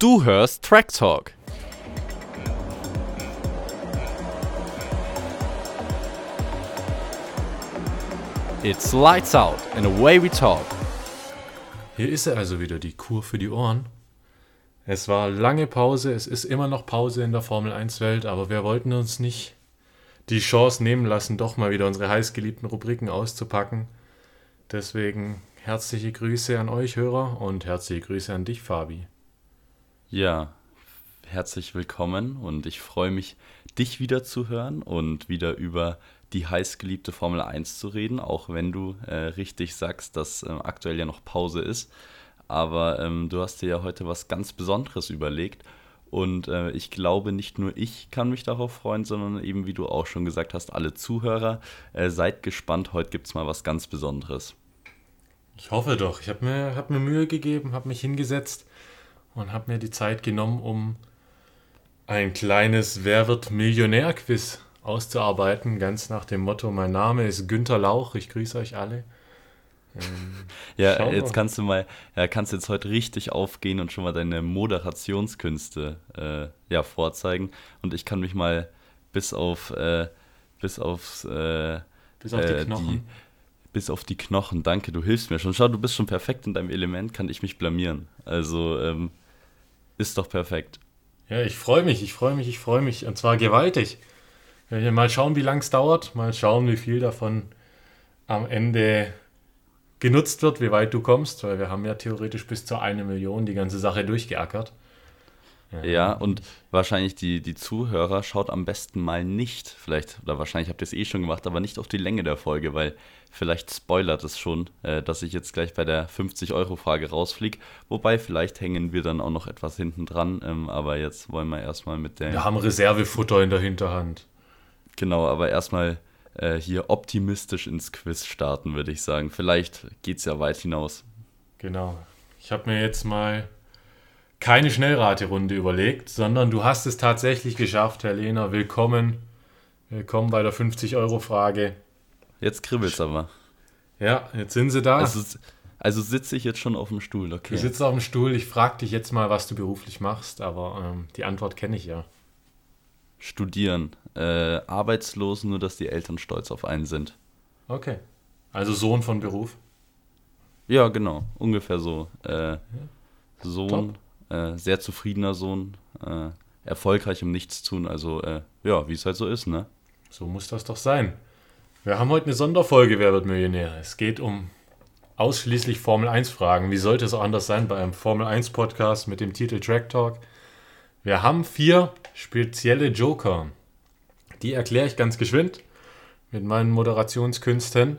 Du hörst Track Talk. It's lights out and away we talk. Hier ist er also wieder, die Kur für die Ohren. Es war lange Pause, es ist immer noch Pause in der Formel 1 Welt, aber wir wollten uns nicht die Chance nehmen lassen, doch mal wieder unsere heißgeliebten Rubriken auszupacken. Deswegen herzliche Grüße an euch Hörer und herzliche Grüße an dich, Fabi. Ja, herzlich willkommen und ich freue mich, dich wieder zu hören und wieder über die heißgeliebte Formel 1 zu reden, auch wenn du äh, richtig sagst, dass äh, aktuell ja noch Pause ist. Aber ähm, du hast dir ja heute was ganz Besonderes überlegt. Und äh, ich glaube, nicht nur ich kann mich darauf freuen, sondern eben, wie du auch schon gesagt hast, alle Zuhörer. Äh, seid gespannt, heute gibt es mal was ganz Besonderes. Ich hoffe doch. Ich habe mir, hab mir Mühe gegeben, habe mich hingesetzt und habe mir die Zeit genommen, um ein kleines Wer wird Millionär-Quiz auszuarbeiten, ganz nach dem Motto, mein Name ist Günther Lauch, ich grüße euch alle. Ähm, ja, jetzt kannst du mal, ja, kannst jetzt heute richtig aufgehen und schon mal deine Moderationskünste äh, ja, vorzeigen. Und ich kann mich mal bis auf äh, bis aufs äh, bis auf die äh, Knochen. Die, bis auf die Knochen, danke, du hilfst mir schon. Schau, du bist schon perfekt in deinem Element, kann ich mich blamieren. Also ähm, ist doch perfekt. Ja, ich freue mich, ich freue mich, ich freue mich. Und zwar gewaltig. Mal schauen, wie lang es dauert. Mal schauen, wie viel davon am Ende genutzt wird, wie weit du kommst, weil wir haben ja theoretisch bis zu eine Million die ganze Sache durchgeackert. Ja, ja und wahrscheinlich die, die Zuhörer schaut am besten mal nicht, vielleicht, oder wahrscheinlich habt ihr es eh schon gemacht, aber nicht auf die Länge der Folge, weil vielleicht spoilert es schon, äh, dass ich jetzt gleich bei der 50-Euro-Frage rausfliege. Wobei, vielleicht hängen wir dann auch noch etwas hinten dran, ähm, aber jetzt wollen wir erstmal mit der. Wir haben Reservefutter in der Hinterhand. Genau, aber erstmal äh, hier optimistisch ins Quiz starten, würde ich sagen. Vielleicht geht es ja weit hinaus. Genau. Ich habe mir jetzt mal keine Schnellraterunde überlegt, sondern du hast es tatsächlich geschafft, Herr Lehner. Willkommen. Willkommen bei der 50-Euro-Frage. Jetzt kribbelt's aber. Ja, jetzt sind sie da. Also, also sitze ich jetzt schon auf dem Stuhl, okay. Du sitzt auf dem Stuhl. Ich frage dich jetzt mal, was du beruflich machst, aber ähm, die Antwort kenne ich ja studieren. Äh, arbeitslos, nur dass die Eltern stolz auf einen sind. Okay. Also Sohn von Beruf? Ja, genau. Ungefähr so. Äh, Sohn, äh, sehr zufriedener Sohn, äh, erfolgreich im Nichtstun. Also, äh, ja, wie es halt so ist, ne? So muss das doch sein. Wir haben heute eine Sonderfolge, Wer wird Millionär? Es geht um ausschließlich Formel 1 Fragen. Wie sollte es auch anders sein bei einem Formel 1 Podcast mit dem Titel Track Talk? Wir haben vier spezielle Joker. Die erkläre ich ganz geschwind mit meinen Moderationskünsten.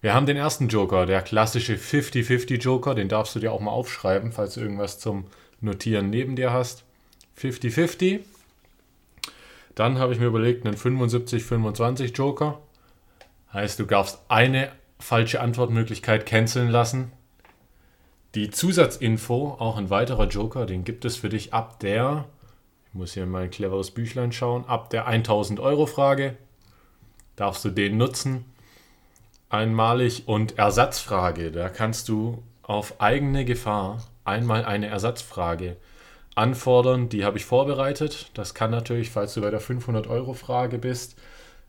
Wir haben den ersten Joker, der klassische 50-50 Joker. Den darfst du dir auch mal aufschreiben, falls du irgendwas zum Notieren neben dir hast. 50-50. Dann habe ich mir überlegt, einen 75-25 Joker. Heißt, du darfst eine falsche Antwortmöglichkeit canceln lassen. Die Zusatzinfo, auch ein weiterer Joker, den gibt es für dich ab der ich muss hier mal ein cleveres Büchlein schauen. Ab der 1000 Euro Frage darfst du den nutzen. Einmalig und Ersatzfrage. Da kannst du auf eigene Gefahr einmal eine Ersatzfrage anfordern. Die habe ich vorbereitet. Das kann natürlich, falls du bei der 500 Euro Frage bist,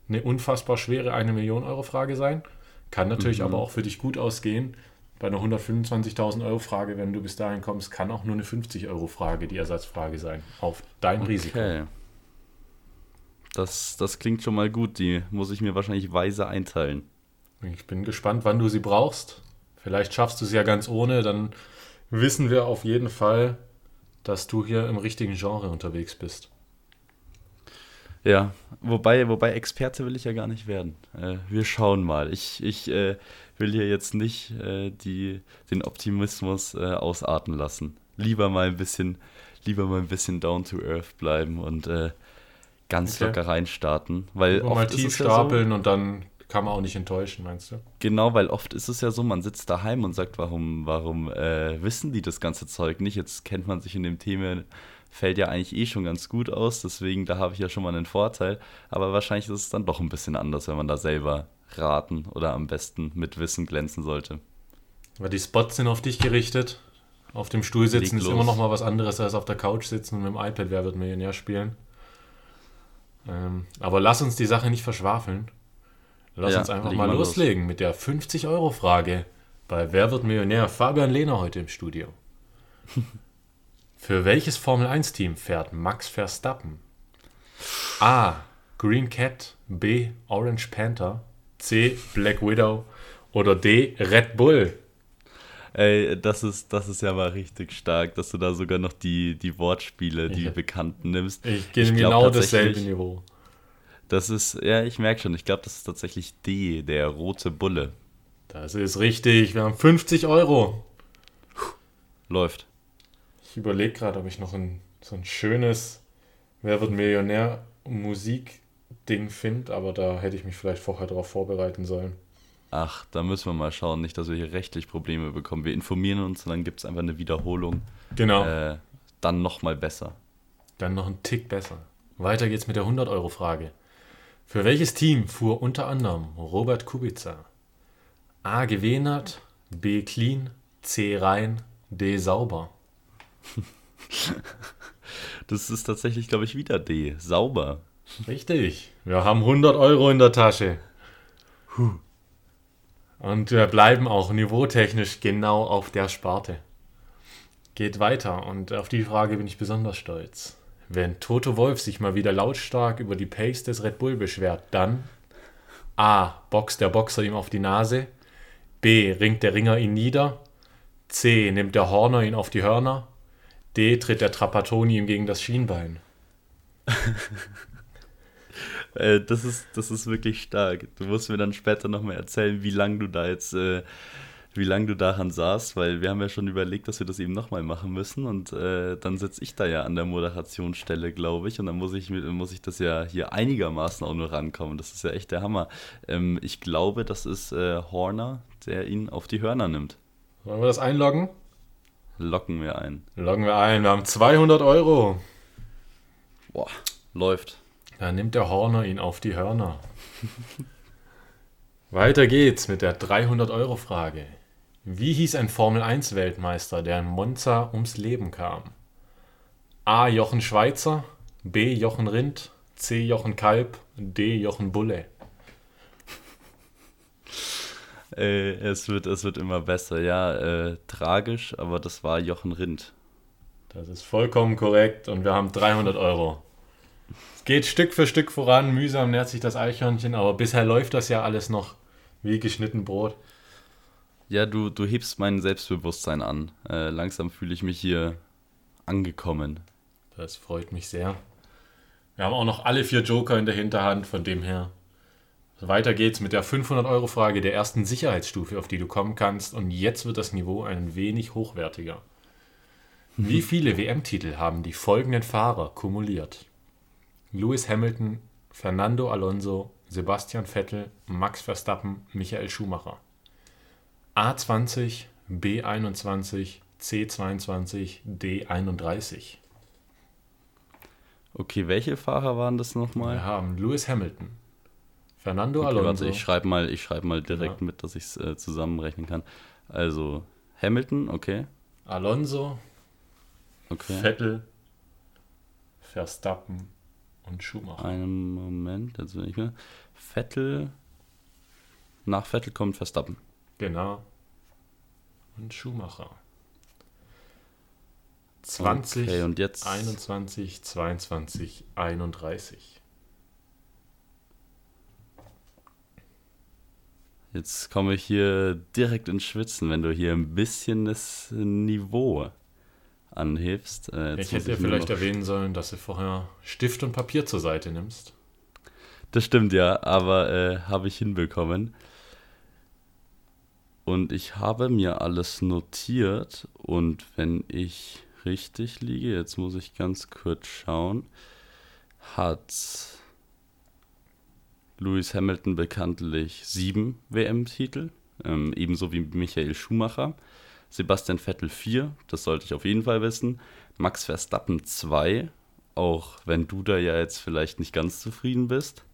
eine unfassbar schwere 1 Million Euro Frage sein. Kann natürlich mhm. aber auch für dich gut ausgehen, bei einer 125.000 Euro Frage, wenn du bis dahin kommst, kann auch nur eine 50 Euro Frage die Ersatzfrage sein. Auf dein okay. Risiko. Das, das klingt schon mal gut. Die muss ich mir wahrscheinlich weise einteilen. Ich bin gespannt, wann du sie brauchst. Vielleicht schaffst du es ja ganz ohne. Dann wissen wir auf jeden Fall, dass du hier im richtigen Genre unterwegs bist. Ja, wobei, wobei Experte will ich ja gar nicht werden. Äh, wir schauen mal. Ich, ich äh, will hier jetzt nicht äh, die, den Optimismus äh, ausarten lassen. Lieber mal ein bisschen, lieber mal ein bisschen down to earth bleiben und äh, ganz okay. locker reinstarten. Weil oft mal tief stapeln ja so, und dann kann man auch nicht enttäuschen, meinst du? Genau, weil oft ist es ja so, man sitzt daheim und sagt, warum, warum äh, wissen die das ganze Zeug nicht? Jetzt kennt man sich in dem Thema fällt ja eigentlich eh schon ganz gut aus, deswegen da habe ich ja schon mal einen Vorteil. Aber wahrscheinlich ist es dann doch ein bisschen anders, wenn man da selber raten oder am besten mit Wissen glänzen sollte. Aber die Spots sind auf dich gerichtet. Auf dem Stuhl sitzen ist los. immer noch mal was anderes als auf der Couch sitzen und mit dem iPad Wer wird Millionär spielen. Ähm, aber lass uns die Sache nicht verschwafeln. Lass Ja, uns einfach mal mal los. loslegen mit der 50-Euro-Frage bei Wer wird Millionär? Fabian Lehner heute im Studio. Für welches Formel-1-Team fährt Max Verstappen? A. Green Cat, B. Orange Panther, C. Black Widow oder D. Red Bull? Ey, das ist, das ist ja mal richtig stark, dass du da sogar noch die, die Wortspiele, die Ja. bekannten nimmst. Ich gehe Ich genau dasselbe Niveau. Das ist, ja, ich merke schon, ich glaube, das ist tatsächlich D, der rote Bulle. Das ist richtig. Wir haben 50 Euro. Läuft. Ich überlege gerade, ob ich noch ein, so ein schönes Wer wird Millionär Musik-Ding finde, aber da hätte ich mich vielleicht vorher darauf vorbereiten sollen. Ach, da müssen wir mal schauen, nicht, dass wir hier rechtlich Probleme bekommen. Wir informieren uns und dann gibt es einfach eine Wiederholung. Genau. Äh, dann nochmal besser. Dann noch ein Tick besser. Weiter geht's mit der 100-Euro-Frage. Für welches Team fuhr unter anderem Robert Kubica? A. Gewenert, B. Clean, C. Rein, D. Sauber. Das ist tatsächlich, glaube ich, wieder D. Sauber. Richtig. Wir haben 100 Euro in der Tasche. Puh. Und wir bleiben auch niveautechnisch genau auf der Sparte. Geht weiter und auf die Frage bin ich besonders stolz. Wenn Toto Wolf sich mal wieder lautstark über die Pace des Red Bull beschwert, dann A. Boxt der Boxer ihm auf die Nase, B. Ringt der Ringer ihn nieder, C. Nimmt der Horner ihn auf die Hörner, D. Tritt der Trapattoni ihm gegen das Schienbein. Äh, das, ist, das ist wirklich stark. Du musst mir dann später nochmal erzählen, wie lange du da jetzt, äh, wie lange du daran saßt, weil wir haben ja schon überlegt, dass wir das eben nochmal machen müssen und äh, dann sitze ich da ja an der Moderationsstelle, glaube ich, und dann muss ich, muss ich das ja hier einigermaßen auch nur rankommen. Das ist ja echt der Hammer. Ähm, ich glaube, das ist äh, Horner, der ihn auf die Hörner nimmt. Wollen wir das einloggen? Locken wir ein. Loggen wir ein. Wir haben 200 Euro. Boah, läuft. Da nimmt der Horner ihn auf die Hörner. Weiter geht's mit der 300-Euro-Frage. Wie hieß ein Formel-1-Weltmeister, der in Monza ums Leben kam? A. Jochen Schweizer, B. Jochen Rindt, C. Jochen Kalb, D. Jochen Bulle. Äh, es, wird, es wird immer besser. Ja, äh, tragisch, aber das war Jochen Rindt. Das ist vollkommen korrekt und wir haben 300 Euro. Es geht Stück für Stück voran, mühsam nährt sich das Eichhörnchen, aber bisher läuft das ja alles noch wie geschnitten Brot. Ja, du, du hebst mein Selbstbewusstsein an. Äh, langsam fühle ich mich hier angekommen. Das freut mich sehr. Wir haben auch noch alle vier Joker in der Hinterhand, von dem her. Weiter geht's mit der 500-Euro-Frage der ersten Sicherheitsstufe, auf die du kommen kannst. Und jetzt wird das Niveau ein wenig hochwertiger. Wie viele WM-Titel haben die folgenden Fahrer kumuliert? Lewis Hamilton, Fernando Alonso, Sebastian Vettel, Max Verstappen, Michael Schumacher. A20, B21, C22, D31. Okay, welche Fahrer waren das nochmal? Wir haben Lewis Hamilton, Fernando Okay, Alonso, warte, ich schreibe mal, ich schreib mal direkt Ja. mit, dass ich es äh, zusammenrechnen kann. Also, Hamilton, okay. Alonso, Okay. Vettel, Verstappen und Schumacher. Einen Moment, jetzt bin ich mir. Vettel. Nach Vettel kommt Verstappen. Genau. Und Schumacher. 20, Okay, und jetzt. 21, 22, 31. Jetzt komme ich hier direkt ins Schwitzen, wenn du hier ein bisschen das Niveau anhebst. Äh, Ich hätte ja vielleicht erwähnen sollen, dass du vorher Stift und Papier zur Seite nimmst. Das stimmt ja, aber äh, habe ich hinbekommen. Und ich habe mir alles notiert und wenn ich richtig liege, jetzt muss ich ganz kurz schauen, hat Lewis Hamilton bekanntlich sieben WM-Titel, ähm, ebenso wie Michael Schumacher. Sebastian Vettel vier, das sollte ich auf jeden Fall wissen. Max Verstappen zwei, auch wenn du da ja jetzt vielleicht nicht ganz zufrieden bist.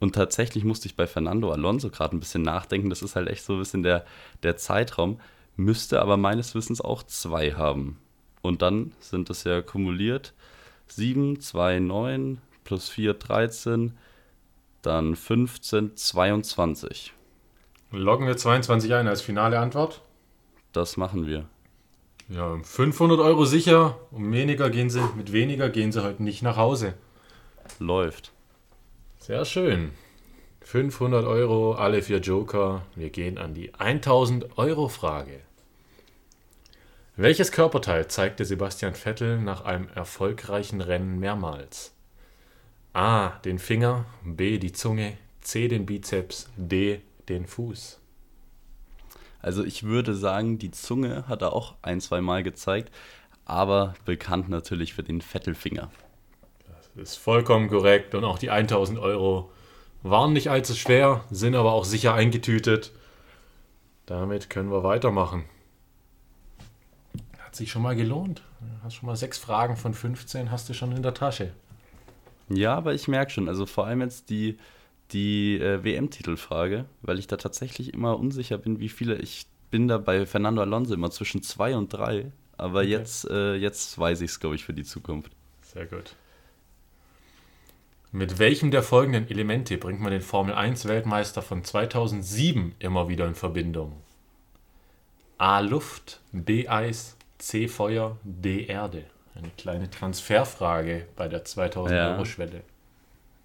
Und tatsächlich musste ich bei Fernando Alonso gerade ein bisschen nachdenken. Das ist halt echt so ein bisschen der, der Zeitraum. müsste aber meines Wissens auch zwei haben. Und dann sind es ja kumuliert 7, 2, 9 plus 4, 13, dann 15, 22. Loggen wir 22 ein als finale Antwort. Das machen wir. Ja, 500 Euro sicher. Um weniger gehen sie, mit weniger gehen sie heute nicht nach Hause. Läuft. Sehr schön. 500 Euro, alle vier Joker. Wir gehen an die 1000 Euro Frage. Welches Körperteil zeigte Sebastian Vettel nach einem erfolgreichen Rennen mehrmals? A. Den Finger, B. Die Zunge, C. Den Bizeps, D. Den Fuß. Also ich würde sagen, die Zunge hat er auch ein, zwei Mal gezeigt, aber bekannt natürlich für den Vettelfinger. Das ist vollkommen korrekt und auch die 1000 Euro waren nicht allzu schwer, sind aber auch sicher eingetütet. Damit können wir weitermachen. Hat sich schon mal gelohnt. Hast schon mal sechs Fragen von 15 hast du schon in der Tasche. Ja, aber ich merke schon, also vor allem jetzt die, die äh, WM-Titelfrage, weil ich da tatsächlich immer unsicher bin, wie viele. Ich bin da bei Fernando Alonso immer zwischen zwei und drei, aber Okay. jetzt, äh, jetzt weiß ich es, glaube ich, für die Zukunft. Sehr gut. Mit welchem der folgenden Elemente bringt man den Formel 1 Weltmeister von 2007 immer wieder in Verbindung? A. Luft, B. Eis, C. Feuer, D. Erde. Eine kleine Transferfrage bei der 2000 Ja. Euro Schwelle.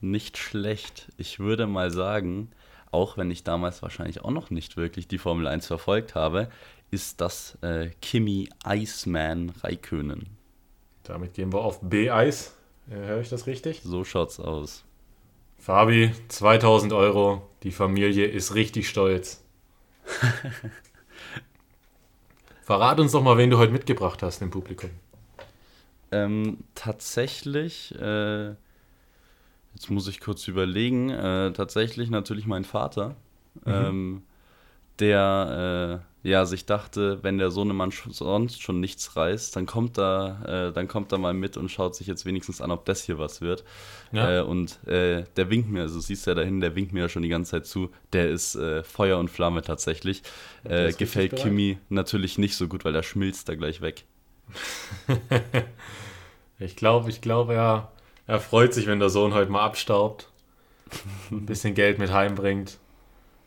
Nicht schlecht. Ich würde mal sagen, auch wenn ich damals wahrscheinlich auch noch nicht wirklich die Formel 1 verfolgt habe, ist das äh, Kimi Iceman Raikönen. Damit gehen wir auf B. Höre ich das richtig? So schaut's aus. Fabi, 2000 Euro. Die Familie ist richtig stolz. Verrat uns doch mal, wen du heute mitgebracht hast im Publikum. Ähm, tatsächlich, äh, jetzt muss ich kurz überlegen, äh, tatsächlich natürlich mein Vater, ähm, der äh, ja sich dachte, wenn der Sohnemann sch sonst schon nichts reißt, dann kommt er, äh, dann kommt er mal mit und schaut sich jetzt wenigstens an, ob das hier was wird. Ja. Äh, und äh, der winkt mir, also siehst du ja dahin, der winkt mir ja schon die ganze Zeit zu. Der ist äh, Feuer und Flamme tatsächlich. Äh, gefällt. Kimi natürlich nicht so gut, weil der schmilzt da gleich weg. Ich glaube, ich glaube, er, er freut sich, wenn der Sohn heute mal abstaubt, ein bisschen Geld mit heimbringt.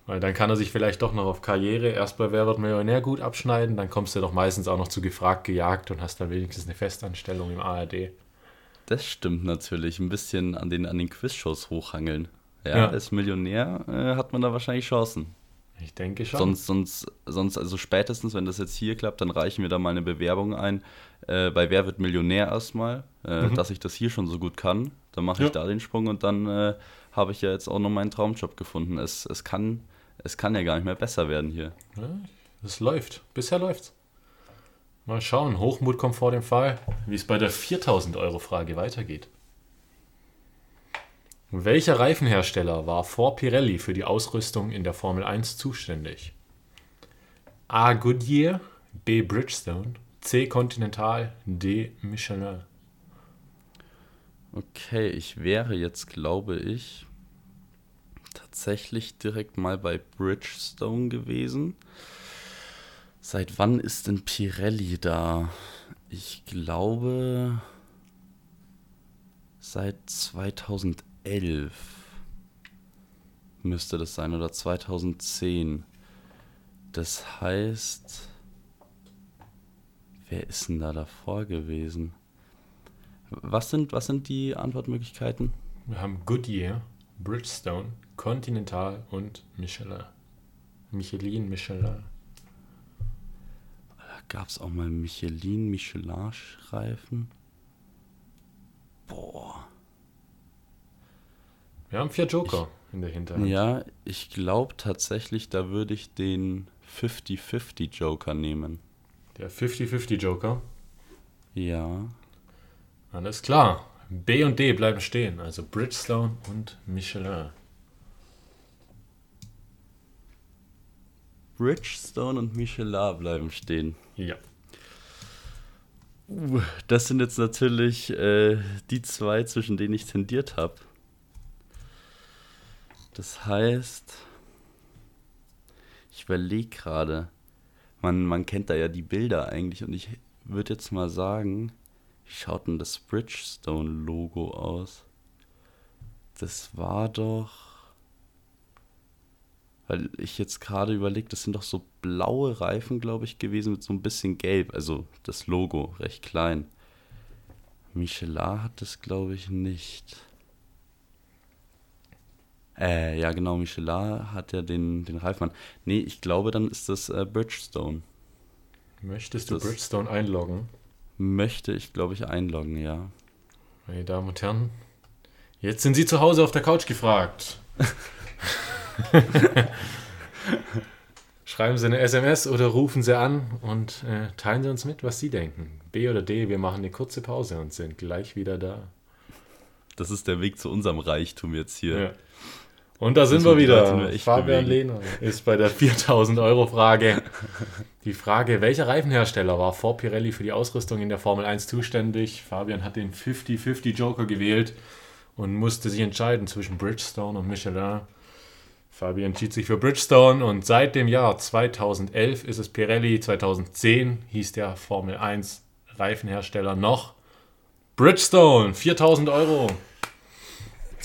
Weil dann kann er sich vielleicht doch noch auf Karriere erst bei Wer wird Millionär gut abschneiden, dann kommst du doch meistens auch noch zu gefragt gejagt und hast dann wenigstens eine Festanstellung im ARD. Das stimmt natürlich. Ein bisschen an den, an den Quizshows hochhangeln. Ja, Ja. als Millionär äh, hat man da wahrscheinlich Chancen. Ich denke schon. Sonst, sonst, sonst, also spätestens, wenn das jetzt hier klappt, dann reichen wir da mal eine Bewerbung ein äh, bei Wer wird Millionär erstmal, äh, Mhm. dass ich das hier schon so gut kann. Dann mache Ja. ich da den Sprung und dann äh, habe ich ja jetzt auch noch meinen Traumjob gefunden. Es, es, kann, es kann ja gar nicht mehr besser werden hier. Ja, es läuft. Bisher läuft's. Mal schauen. Hochmut kommt vor dem Fall, wie es bei der 4000 Euro Frage weitergeht. Welcher Reifenhersteller war vor Pirelli für die Ausrüstung in der Formel 1 zuständig? A. Goodyear, B. Bridgestone, C. Continental, D. Michelin. Okay, ich wäre jetzt, glaube ich, tatsächlich direkt mal bei Bridgestone gewesen. Seit wann ist denn Pirelli da? Ich glaube seit 2011 müsste das sein oder 2010. Das heißt, wer ist denn da davor gewesen? Was sind, was sind die Antwortmöglichkeiten? Wir haben Goodyear, Bridgestone, Continental und Michelin. Michelin, Michelin. Da gab es auch mal Michelin, Michelin-Reifen. Boah. Wir haben vier Joker in der Hinterhand. Ja, ich glaube tatsächlich, da würde ich den 50-50 Joker nehmen. Der 50-50 Joker. Ja. Alles klar. B und D bleiben stehen. Also Bridgestone und Michelin. Bridgestone und Michelin bleiben stehen. Ja. Uh, Das sind jetzt natürlich äh, die zwei, zwischen denen ich tendiert habe. Das heißt, ich überlege gerade, man, man kennt da ja die Bilder eigentlich und ich würde jetzt mal sagen, wie schaut denn das Bridgestone-Logo aus? Das war doch. Weil ich jetzt gerade überlegt, das sind doch so blaue Reifen, glaube ich, gewesen mit so ein bisschen gelb. Also das Logo, recht klein. Michelin hat das, glaube ich, nicht. Äh, ja, genau, Michelin hat ja den, den Reifmann. Nee, ich glaube, dann ist das äh, Bridgestone. Möchtest du Das- Bridgestone einloggen? Möchte ich, glaube ich, einloggen, ja. Meine Damen und Herren, jetzt sind Sie zu Hause auf der Couch gefragt. Schreiben Sie eine SMS oder rufen Sie an und äh, teilen Sie uns mit, was Sie denken. B oder D, wir machen eine kurze Pause und sind gleich wieder da. Das ist der Weg zu unserem Reichtum jetzt hier. Ja. Und da sind Müssen wir wieder. Fabian bewegen. Lehner ist bei der 4000 Euro Frage. Die Frage, welcher Reifenhersteller war vor Pirelli für die Ausrüstung in der Formel 1 zuständig? Fabian hat den 50-50 Joker gewählt und musste sich entscheiden zwischen Bridgestone und Michelin. Fabian entschied sich für Bridgestone und seit dem Jahr 2011 ist es Pirelli. 2010 hieß der Formel 1 Reifenhersteller noch Bridgestone. 4000 Euro.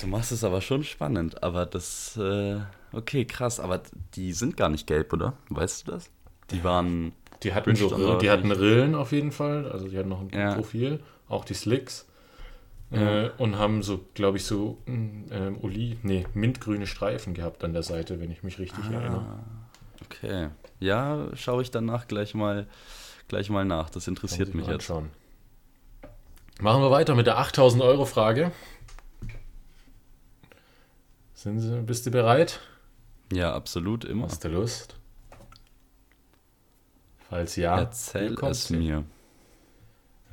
Du machst es aber schon spannend. Aber das, äh, okay, krass. Aber die sind gar nicht gelb, oder? Weißt du das? Die waren, Die hatten, so, die hatten Rillen auf jeden Fall, also die hatten noch ein Ja. Profil, auch die Slicks. Äh, und haben so, glaube ich, so ähm, Oli, nee, mintgrüne Streifen gehabt an der Seite, wenn ich mich richtig Ah. erinnere. okay. Ja, schaue ich danach gleich mal, gleich mal nach. Das interessiert mich jetzt. anschauen. Machen wir weiter mit der 8000 Euro Frage. Sind Sie, bist du bereit? Ja, absolut, immer. Hast du Lust? Falls ja, Erzähl es mir.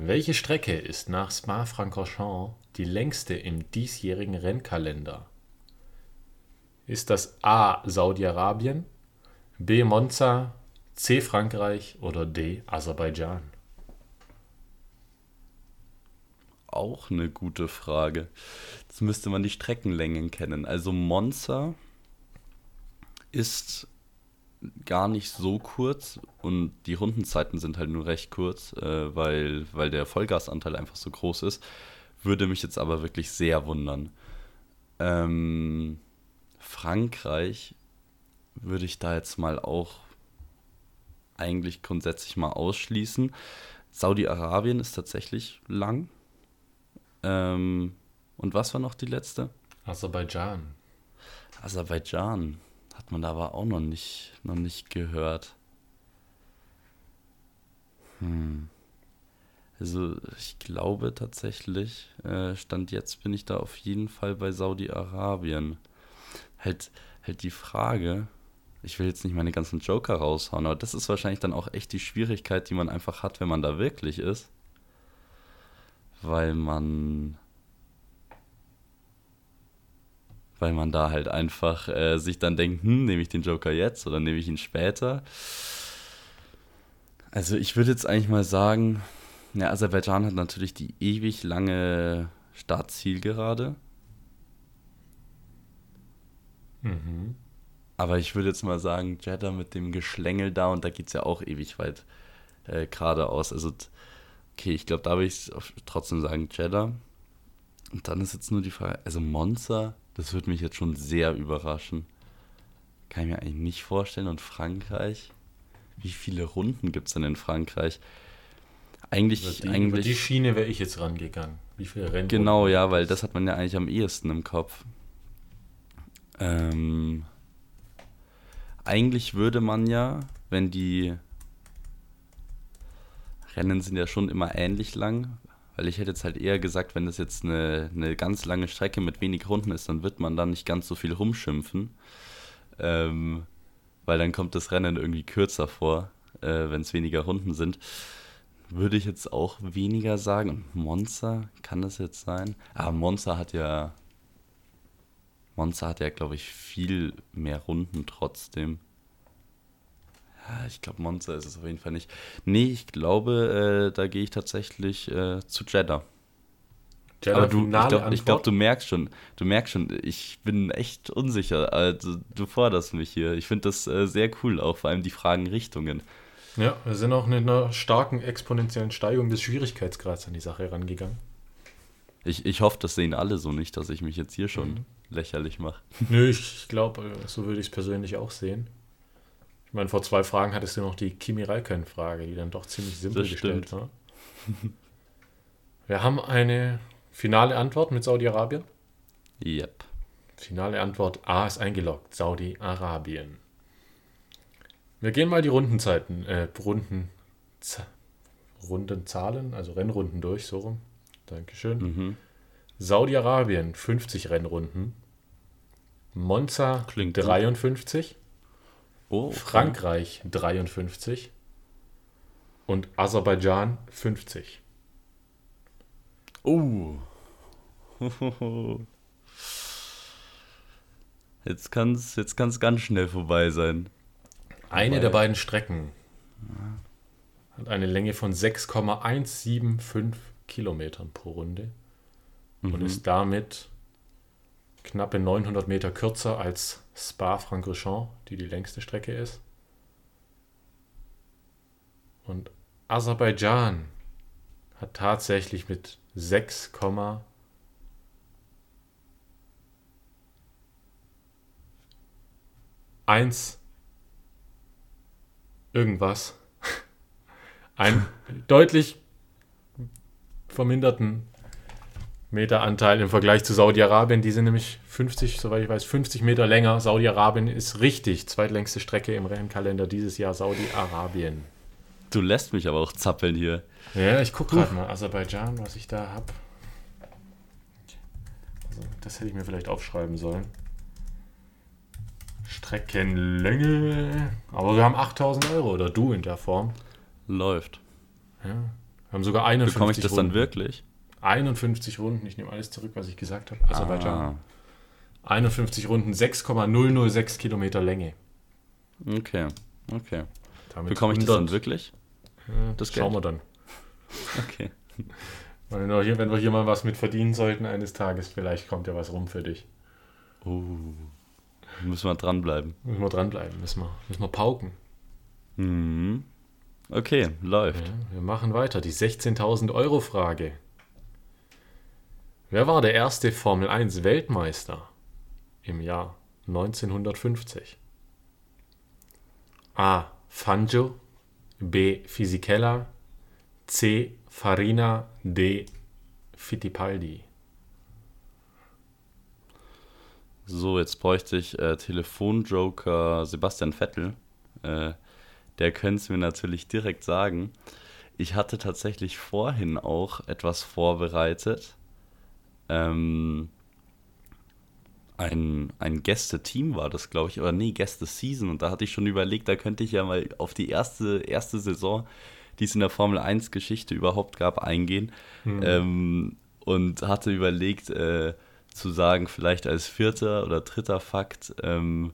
Welche Strecke ist nach Spa-Francorchamps die längste im diesjährigen Rennkalender? Ist das A. Saudi-Arabien, B. Monza, C. Frankreich oder D. Aserbaidschan? Auch eine gute Frage. Jetzt müsste man die Streckenlängen kennen. Also Monza ist gar nicht so kurz und die Rundenzeiten sind halt nur recht kurz, äh, weil, weil der Vollgasanteil einfach so groß ist. Würde mich jetzt aber wirklich sehr wundern. Ähm, Frankreich würde ich da jetzt mal auch eigentlich grundsätzlich mal ausschließen. Saudi-Arabien ist tatsächlich lang. Ähm, und was war noch die letzte? Aserbaidschan. Aserbaidschan. Hat man da aber auch noch nicht, noch nicht gehört. Hm. Also ich glaube tatsächlich, äh, Stand jetzt bin ich da auf jeden Fall bei Saudi-Arabien. Halt, halt die Frage, ich will jetzt nicht meine ganzen Joker raushauen, aber das ist wahrscheinlich dann auch echt die Schwierigkeit, die man einfach hat, wenn man da wirklich ist. Weil man weil man da halt einfach äh, sich dann denkt, hm, nehme ich den Joker jetzt oder nehme ich ihn später? Also ich würde jetzt eigentlich mal sagen, ja, Aserbaidschan hat natürlich die ewig lange Startzielgerade, Mhm. aber ich würde jetzt mal sagen, Jeddah mit dem Geschlängel da und da geht es ja auch ewig weit äh, geradeaus. Also, okay, ich glaube, da würde ich trotzdem sagen Jeddah. Und dann ist jetzt nur die Frage, also Monza, das würde mich jetzt schon sehr überraschen. Kann ich mir eigentlich nicht vorstellen. Und Frankreich? Wie viele Runden gibt es denn in Frankreich? Eigentlich, Über die, über eigentlich. die Schiene wäre ich jetzt rangegangen. Wie viele Rennen? Genau, ja, weil das hat man ja eigentlich am ehesten im Kopf. Ähm, eigentlich würde man ja, wenn die Rennen sind ja schon immer ähnlich lang, weil ich hätte jetzt halt eher gesagt, wenn das jetzt eine, eine ganz lange Strecke mit wenig Runden ist, dann wird man da nicht ganz so viel rumschimpfen, ähm, weil dann kommt das Rennen irgendwie kürzer vor, äh, wenn es weniger Runden sind. Würde ich jetzt auch weniger sagen. Monza, kann das jetzt sein? Aber Monza hat ja. Monza hat ja, glaube ich, viel mehr Runden trotzdem. Ich glaube, Monza ist es auf jeden Fall nicht. Nee, ich glaube, äh, da gehe ich tatsächlich äh, zu Jeddah. Jeddah, Aber du, ich glaube, glaub, du merkst schon, du merkst schon, ich bin echt unsicher. Also, du forderst mich hier. Ich finde das äh, sehr cool, auch vor allem die Fragenrichtungen. Ja, wir sind auch mit einer starken exponentiellen Steigerung des Schwierigkeitsgrads an die Sache rangegangen. Ich, ich hoffe, das sehen alle so nicht, dass ich mich jetzt hier schon Mhm. lächerlich mache. Nö, ich glaube, so würde ich es persönlich auch sehen. Ich meine, vor zwei Fragen hattest du noch die Kimi Räikkönen-Frage, die dann doch ziemlich simpel Das gestellt war. Wir haben eine finale Antwort mit Saudi-Arabien. Yep. Finale Antwort A ist eingeloggt, Saudi-Arabien. Wir gehen mal die Rundenzeiten, äh, Runden, Rundenzahlen, also Rennrunden durch, so rum. Dankeschön. Mhm. Saudi-Arabien 50 Rennrunden. Monza Klingt gut. 53. Oh, okay. Frankreich 53. Und Aserbaidschan 50. Oh. Jetzt kann es jetzt kann's ganz schnell vorbei sein. Eine Weil- der beiden Strecken hat eine Länge von 6,175 Kilometern pro Runde und Mhm. ist damit knappe 900 Meter kürzer als Spa-Francorchamps, die die längste Strecke ist. Und Aserbaidschan hat tatsächlich mit 6, eins irgendwas einen deutlich verminderten Meteranteil im Vergleich zu Saudi-Arabien. Die sind nämlich 50, soweit ich weiß, 50 Meter länger. Saudi-Arabien ist richtig zweitlängste Strecke im Rennkalender dieses Jahr Saudi-Arabien. Du lässt mich aber auch zappeln hier. Ja, ich gucke gerade mal Aserbaidschan, was ich da habe. Also, das hätte ich mir vielleicht aufschreiben sollen. Streckenlänge. Aber wir haben 8000 Euro, oder du in der Form. Läuft. Ja. Wir haben sogar 51 Bekomme ich das Runden. dann wirklich? 51 Runden, ich nehme alles zurück, was ich gesagt habe. Aserbaidschan. Ah, 51 Runden, 6,006 Kilometer Länge. okay, okay. Damit Bekomme ich das dann 100 wirklich? Ja, das das schauen Geld? wir dann. Okay. Wenn wir, hier, wenn wir hier mal was mit verdienen sollten eines Tages, vielleicht kommt ja was rum für dich. Oh. Müssen wir dranbleiben. Müssen wir dranbleiben, müssen wir, müssen wir pauken. Mhm. Okay, läuft. Ja, wir machen weiter. Die 16.000 Euro Frage. Wer war der erste Formel 1 Weltmeister im Jahr 1950? A. Fangio, B. Fisichella, C. Farina, D. Fittipaldi. So, jetzt bräuchte ich äh, Telefonjoker Sebastian Vettel. Äh, der könnte es mir natürlich direkt sagen. Ich hatte tatsächlich vorhin auch etwas vorbereitet. Ähm, ein, ein Gäste-Team war das, glaube ich, oder nee, Gäste-Season. Und da hatte ich schon überlegt, da könnte ich ja mal auf die erste, erste Saison, die es in der Formel 1-Geschichte überhaupt gab, eingehen. Ähm, und hatte überlegt, äh, zu sagen, vielleicht als vierter oder dritter Fakt, ähm,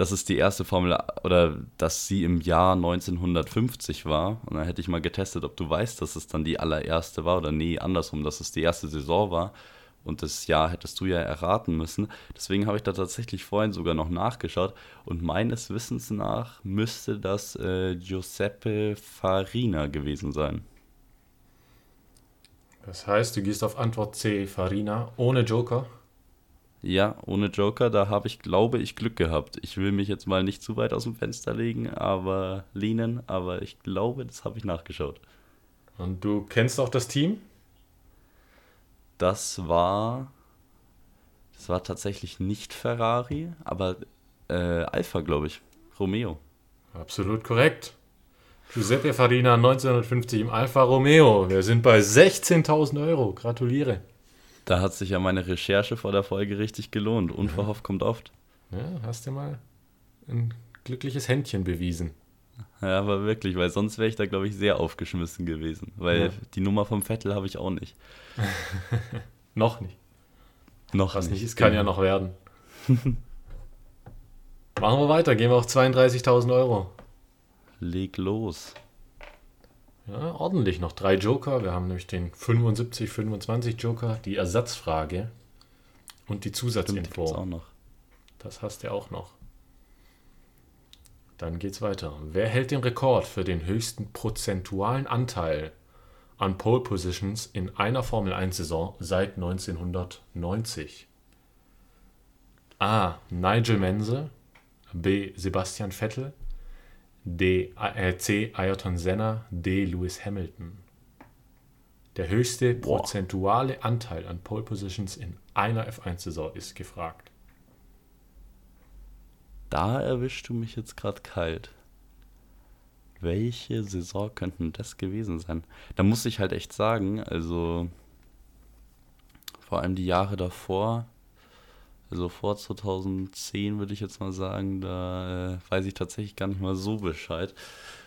dass es die erste Formel oder dass sie im Jahr 1950 war. Und dann hätte ich mal getestet, ob du weißt, dass es dann die allererste war oder nee, andersrum, dass es die erste Saison war. Und das Jahr hättest du ja erraten müssen. Deswegen habe ich da tatsächlich vorhin sogar noch nachgeschaut. Und meines Wissens nach müsste das äh, Giuseppe Farina gewesen sein. Das heißt, du gehst auf Antwort C, Farina, ohne Joker. Ja, ohne Joker, da habe ich, glaube ich, Glück gehabt. Ich will mich jetzt mal nicht zu weit aus dem Fenster legen, aber lehnen, aber ich glaube, das habe ich nachgeschaut. Und du kennst auch das Team? Das war, das war tatsächlich nicht Ferrari, aber äh, Alpha, glaube ich. Romeo. Absolut korrekt. Giuseppe Farina 1950 im Alfa Romeo. Wir sind bei 16.000 Euro. Gratuliere. Da hat sich ja meine Recherche vor der Folge richtig gelohnt. Unverhofft kommt oft. Ja, hast du mal ein glückliches Händchen bewiesen. Ja, aber wirklich, weil sonst wäre ich da, glaube ich, sehr aufgeschmissen gewesen. Weil Ja. die Nummer vom Vettel habe ich auch nicht. Noch nicht. Noch Was nicht ist, kann ja noch werden. Machen wir weiter. Gehen wir auf 32.000 Euro. Leg los. Ja, ordentlich noch drei Joker. Wir haben nämlich den 75-25 Joker, die Ersatzfrage und die die gibt's auch Zusatzinfo. noch. Das hast du auch noch. Dann geht's weiter. Wer hält den Rekord für den höchsten prozentualen Anteil an Pole Positions in einer Formel 1 Saison seit 1990? A. Nigel Mansell, B. Sebastian Vettel, D. Äh, C. Ayrton Senna, D. Lewis Hamilton. Der höchste Boah. prozentuale Anteil an Pole Positions in einer F1-Saison ist gefragt. Da erwischst du mich jetzt gerade kalt. Welche Saison könnten das gewesen sein? Da muss ich halt echt sagen, also vor allem die Jahre davor, also vor 2010 würde ich jetzt mal sagen, da äh, weiß ich tatsächlich gar nicht mal so Bescheid.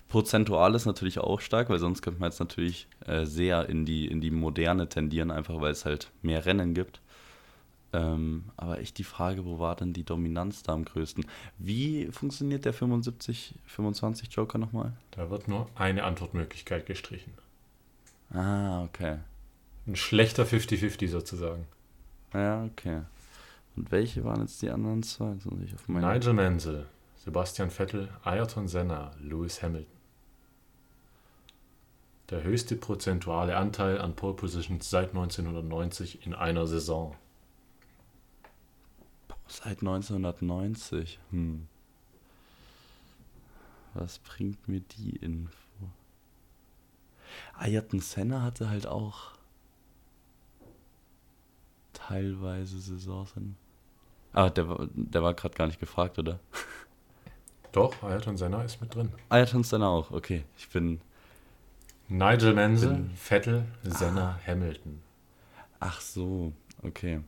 Prozentual ist natürlich auch stark, weil sonst könnte man jetzt natürlich äh, sehr in die, in die Moderne tendieren, einfach weil es halt mehr Rennen gibt. Ähm, aber echt die Frage, wo war denn die Dominanz da am größten? Wie funktioniert der 75-25 Joker nochmal? Da wird nur eine Antwortmöglichkeit gestrichen. Ah, okay. Ein schlechter 50-50 sozusagen. Ja, okay. Und welche waren jetzt die anderen zwei? Nigel Mansell, Sebastian Vettel, Ayrton Senna, Lewis Hamilton. Der höchste prozentuale Anteil an Pole Positions seit 1990 in einer Saison. Seit 1990. Hm. Was bringt mir die Info? Ayrton Senna hatte halt auch teilweise Saisons. in- Ah, der war, der war gerade gar nicht gefragt, oder? Doch, Ayrton Senna ist mit drin. Ayrton Senna auch, okay. Ich bin. Nigel Mansell, Vettel, Senna, Hamilton. Ach so, okay.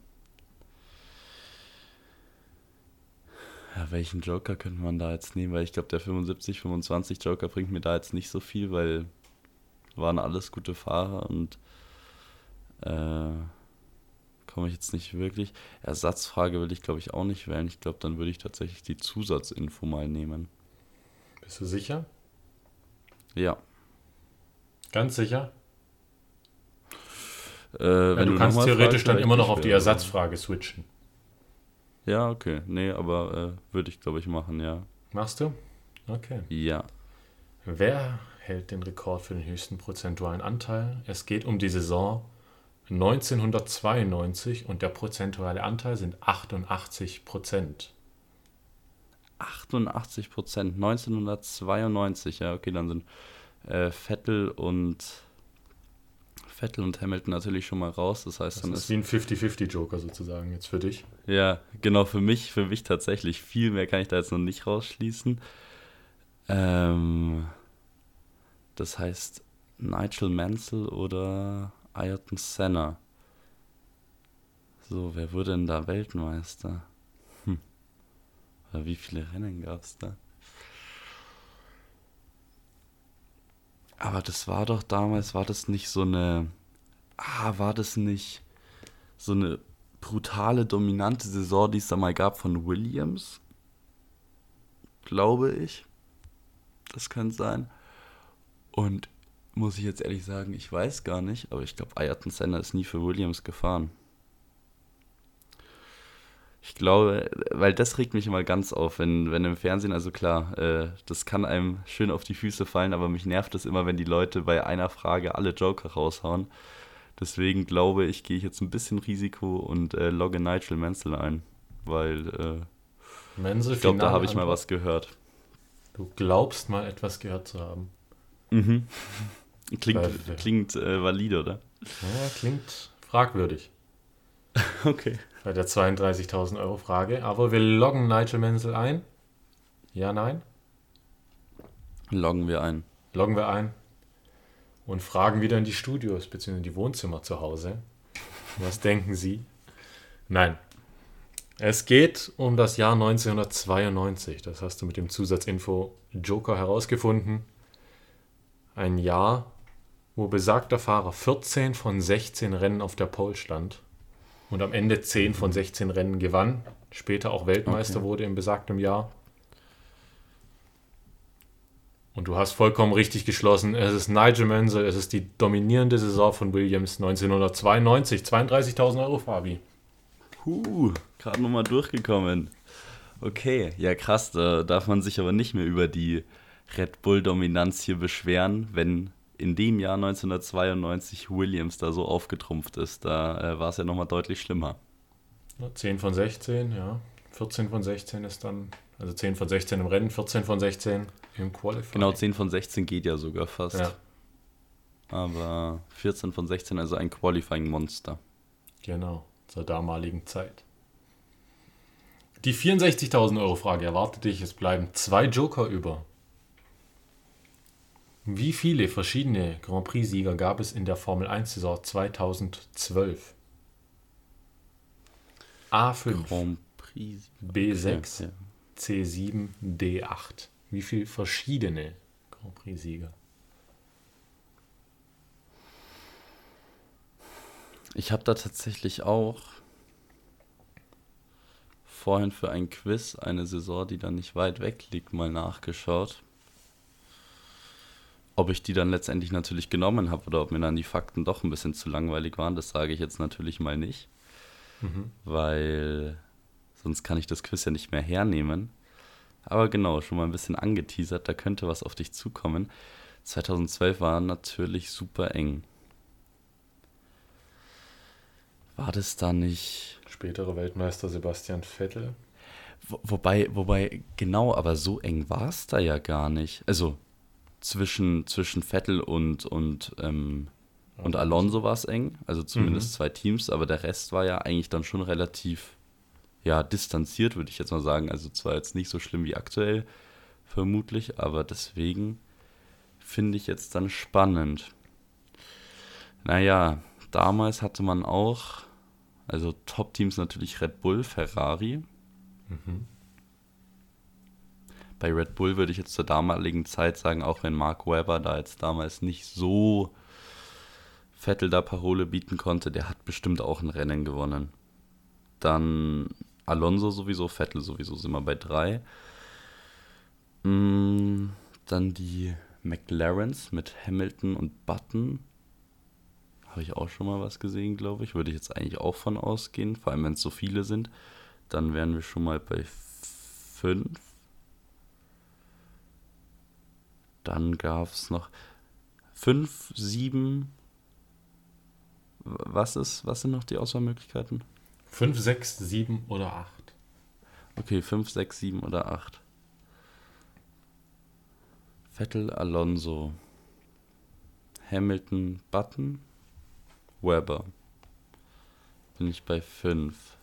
Ja, welchen Joker könnte man da jetzt nehmen? Weil ich glaube, der 75-25 Joker bringt mir da jetzt nicht so viel, weil waren alles gute Fahrer und äh, komme ich jetzt nicht wirklich. Ersatzfrage will ich, glaube ich, auch nicht wählen. Ich glaube, dann würde ich tatsächlich die Zusatzinfo mal nehmen. Bist du sicher? Ja. Ganz sicher? Äh, Ja, wenn du kannst theoretisch fragst, dann immer noch auf die. Ersatzfrage switchen. Ja, okay. Nee, aber äh, würde ich, glaube ich, machen, ja. Machst du? Okay. Ja. Wer hält den Rekord für den höchsten prozentualen Anteil? Es geht um die Saison 1992 und der prozentuale Anteil sind 88 Prozent. 88 Prozent, 1992, ja, okay, dann sind äh, Vettel und Vettel und Hamilton natürlich schon mal raus. Das heißt, Das dann ist ist wie ein 50-50-Joker sozusagen jetzt für dich. ja genau für mich, für mich tatsächlich viel mehr kann ich da jetzt noch nicht rausschließen. Ähm, das heißt Nigel Mansell oder Ayrton Senna. So, wer wurde denn da Weltmeister? Hm. Oder wie viele Rennen gab es da? Aber das war doch damals, war das nicht so eine. Ah, war das nicht so eine brutale, dominante Saison, die es da mal gab von Williams? Glaube ich. Das könnte sein. Und muss ich jetzt ehrlich sagen, ich weiß gar nicht, aber ich glaube, Ayrton Senna ist nie für Williams gefahren. Ich glaube, weil das regt mich immer ganz auf, wenn, wenn im Fernsehen, also klar, äh, das kann einem schön auf die Füße fallen, aber mich nervt es immer, wenn die Leute bei einer Frage alle Joker raushauen. Deswegen glaube ich, gehe ich jetzt ein bisschen Risiko und äh, logge Nigel Mansell ein, weil äh, Menzel, ich glaube, da habe ich mal was gehört. Du glaubst mal etwas gehört zu haben. Mhm. Klingt, Weil- klingt äh, valide, oder? Ja, klingt fragwürdig Okay. bei der 32.000 Euro Frage. Aber wir loggen Nigel Menzel ein. Ja, nein? Loggen wir ein. loggen wir ein und fragen wieder in die Studios bzw. in die Wohnzimmer zu Hause. Was denken Sie? Nein. Es geht um das Jahr 1992. Das hast du mit dem Zusatzinfo Joker herausgefunden. Ein Jahr, wo besagter Fahrer 14 von 16 Rennen auf der Pole stand und am Ende 10 von 16 Rennen gewann, später auch Weltmeister Okay. wurde im besagten Jahr. Und du hast vollkommen richtig geschlossen. Es ist Nigel Mansell. Es ist die dominierende Saison von Williams 1992. 32.000 Euro, Fabi. Huh, gerade nochmal durchgekommen. Okay, ja krass, da darf man sich aber nicht mehr über die Red Bull-Dominanz hier beschweren, wenn in dem Jahr 1992 Williams da so aufgetrumpft ist. Da äh, war es ja nochmal deutlich schlimmer. 10 von 16, ja. 14 von 16 ist dann, also 10 von 16 im Rennen, 14 von 16 im Qualifying. Genau, 10 von 16 geht ja sogar fast. Ja, Aber 14 von 16, also ein Qualifying-Monster. genau, zur damaligen Zeit. Die 64.000 Euro Frage erwartet dich, es bleiben zwei Joker über. Wie viele verschiedene Grand Prix-Sieger gab es in der Formel 1-Saison 2012? A5, Grand Prix. B6, Ja, ja. C7, D8. Wie viele verschiedene Grand Prix-Sieger? Ich habe da tatsächlich auch vorhin für ein Quiz eine Saison, die dann nicht weit weg liegt, mal nachgeschaut. Ob ich die dann letztendlich natürlich genommen habe oder ob mir dann die Fakten doch ein bisschen zu langweilig waren, das sage ich jetzt natürlich mal nicht. Weil sonst kann ich das Quiz ja nicht mehr hernehmen. Aber genau, schon mal ein bisschen angeteasert, da könnte was auf dich zukommen. 2012 war natürlich super eng. War das da nicht. Spätere Weltmeister Sebastian Vettel. Wo, wobei, wobei, genau, aber so eng war es da ja gar nicht. Also zwischen, zwischen Vettel und, und, ähm, und Alonso war es eng, also zumindest zwei Teams, aber der Rest war ja eigentlich dann schon relativ ja, distanziert, würde ich jetzt mal sagen. Also zwar jetzt nicht so schlimm wie aktuell, vermutlich, aber deswegen finde ich jetzt dann spannend. Naja, damals hatte man auch, also Top-Teams natürlich Red Bull, Ferrari. Bei Red Bull würde ich jetzt zur damaligen Zeit sagen, auch wenn Mark Webber da jetzt damals nicht so Vettel da Parole bieten konnte, der hat bestimmt auch ein Rennen gewonnen. Dann Alonso sowieso, Vettel sowieso sind wir bei drei. Mm, Dann die McLarens mit Hamilton und Button. Habe ich auch schon mal was gesehen, glaube ich. Würde ich jetzt eigentlich auch von ausgehen, vor allem wenn es so viele sind. Dann wären wir schon mal bei fünf. Dann gab es noch fünf, sieben. Was ist, was sind noch die Auswahlmöglichkeiten? 5, 6, 7 oder 8. Okay, 5, 6, 7 oder 8. Vettel, Alonso, Hamilton, Button, Weber. Bin ich bei 5.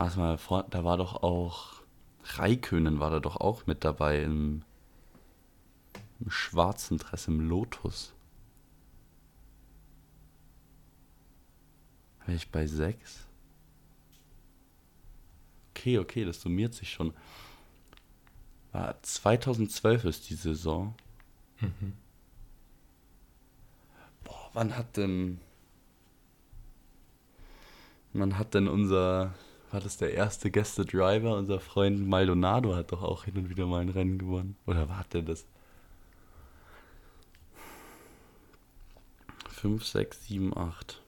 Warte mal, vor, da war doch auch Raikönen war da doch auch mit dabei im im schwarzen Dress, im Lotus. Wäre ich bei 6? Okay, okay, das summiert sich schon. War 2012 ist die Saison. Boah, wann hat denn. Wann hat denn unser. War das der erste Gäste-Driver? Unser Freund Maldonado hat doch auch hin und wieder mal ein Rennen gewonnen. Oder war der das? 5, 6, 7, 8.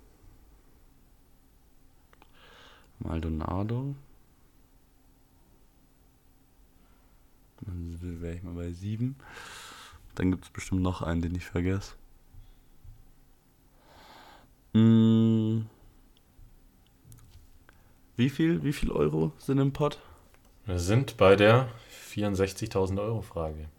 Maldonado. Dann wäre ich mal bei 7. Dann gibt es bestimmt noch einen, den ich vergesse. Mm. Wie viel, wie viel Euro sind im Pot? Wir sind bei der 64.000 Euro Frage.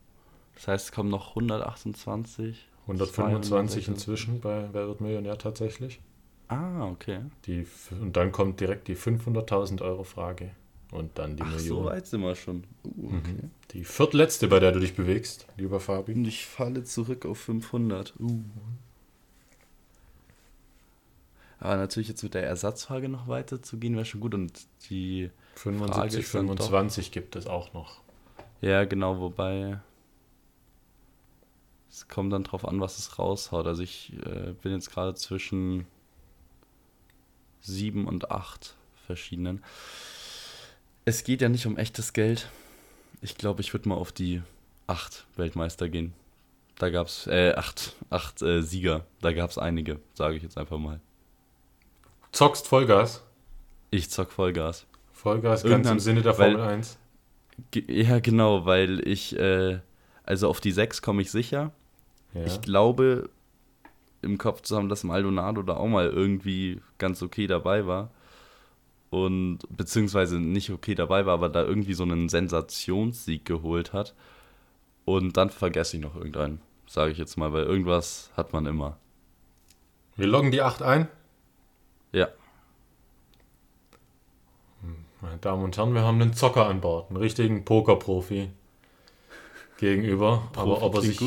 Das heißt, es kommen noch 128. 125 260. inzwischen bei Wer wird Millionär tatsächlich. Ah, okay. Die, und dann kommt direkt die 500.000 Euro Frage. Und dann die Ach, so Million. weit sind wir schon. Uh, okay. Mhm. Die viertletzte, bei der du dich bewegst, lieber Fabi. Und ich falle zurück auf 500. Uh. Aber natürlich jetzt mit der Ersatzfrage noch weiter zu gehen, wäre schon gut. Und die, 75, ist dann doch- 25 gibt es auch noch. ja genau, wobei es kommt dann drauf an, was es raushaut. Also ich äh, bin jetzt gerade zwischen 7 und 8 verschiedenen. Es geht ja nicht um echtes Geld. Ich glaube, ich würde mal auf die 8 Weltmeister gehen. Da gab es äh, acht, acht äh, Sieger. Da gab es einige, sage ich jetzt einfach mal. Zockst Vollgas. Ich zock Vollgas. Vollgas ganz Irgendwann- im Sinne der weil- Formel 1. Ge ja, genau, weil ich, äh, also auf die 6 komme ich sicher. Ja. Ich glaube, im Kopf zu haben, dass Maldonado da auch mal irgendwie ganz okay dabei war. Und beziehungsweise nicht okay dabei war, aber da irgendwie so einen Sensationssieg geholt hat. Und dann vergesse ich noch irgendeinen, sage ich jetzt mal, weil irgendwas hat man immer. Wir loggen die 8 ein. Ja, Meine Damen und Herren, wir haben einen Zocker an Bord, einen richtigen Pokerprofi gegenüber. Aber ob er sich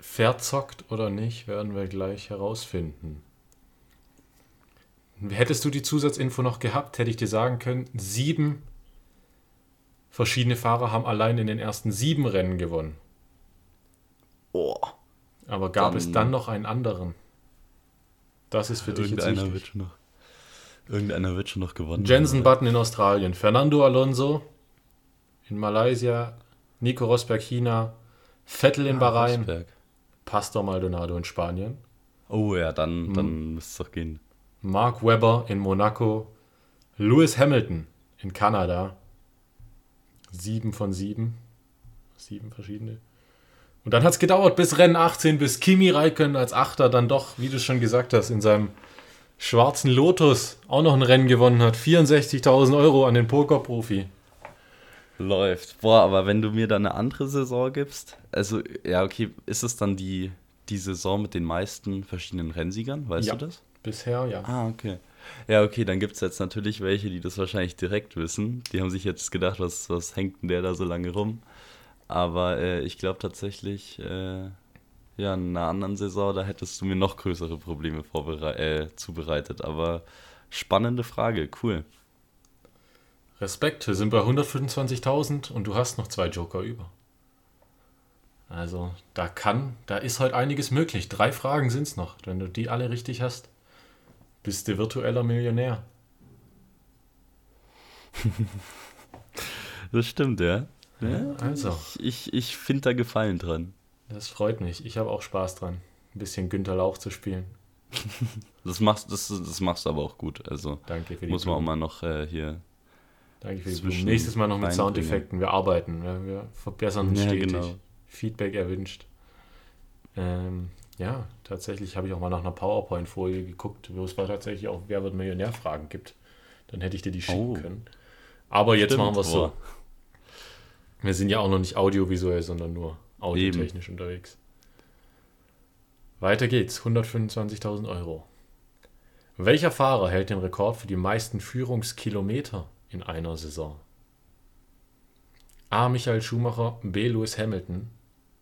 verzockt oder nicht, werden wir gleich herausfinden. Hättest du die Zusatzinfo noch gehabt, hätte ich dir sagen können, sieben verschiedene Fahrer haben allein in den ersten sieben Rennen gewonnen. Oh, Aber gab Dann- es dann noch einen anderen? Das ist für dich jetzt irgendeiner wird wichtig. schon noch. Irgendeiner wird schon noch gewonnen. Jensen haben? Button in Australien, Fernando Alonso in Malaysia, Nico Rosberg China, Vettel in Ah, Bahrain, Rosberg. Pastor Maldonado in Spanien, Oh ja, dann, Hm. dann müsste es doch gehen. Mark Webber in Monaco, Lewis Hamilton in Kanada, sieben von sieben, sieben verschiedene. Und dann hat es gedauert bis Rennen 18, bis Kimi Räikkönen als Achter dann doch, wie du schon gesagt hast, in seinem schwarzen Lotus auch noch ein Rennen gewonnen hat. 64.000 Euro an den Pokerprofi. Läuft. Boah, aber wenn du mir dann eine andere Saison gibst, also, ja, okay, ist es dann die, die Saison mit den meisten verschiedenen Rennsiegern? Weißt Ja. du das? Bisher, ja. Ah, okay. Ja, okay, dann gibt es jetzt natürlich welche, die das wahrscheinlich direkt wissen. Die haben sich jetzt gedacht, was, was hängt denn der da so lange rum? Aber äh, ich glaube tatsächlich, äh, ja, in einer anderen Saison, da hättest du mir noch größere Probleme äh, zubereitet. Aber spannende Frage, cool. Respekt, wir sind bei 125.000 und du hast noch zwei Joker über. Also, da kann, da ist heute einiges möglich. Drei Fragen sind es noch. Wenn du die alle richtig hast, bist du virtueller Millionär. Das stimmt, ja. ja Also, ich ich finde da Gefallen dran. Das freut mich. Ich habe auch Spaß dran, ein bisschen Günter Lauch zu spielen. Das machst, das, das machst du aber auch gut. Also Danke für die muss man auch mal noch äh, hier. Danke für die Blumen. Nächstes Mal noch mit. Soundeffekten. Wir arbeiten. Wir, wir verbessern uns Ja, stetig. genau. Feedback erwünscht. Ähm, ja, tatsächlich habe ich auch mal nach einer PowerPoint-Folie geguckt, wo es tatsächlich auch Wer wird Millionär-Fragen gibt. Dann hätte ich dir die schicken Oh. können. Aber jetzt Stimmt, machen wir es so. Wir sind ja auch noch nicht audiovisuell, sondern nur audiotechnisch unterwegs. Weiter geht's. 125.000 Euro. Welcher Fahrer hält den Rekord für die meisten Führungskilometer in einer Saison? A. Michael Schumacher, B. Lewis Hamilton,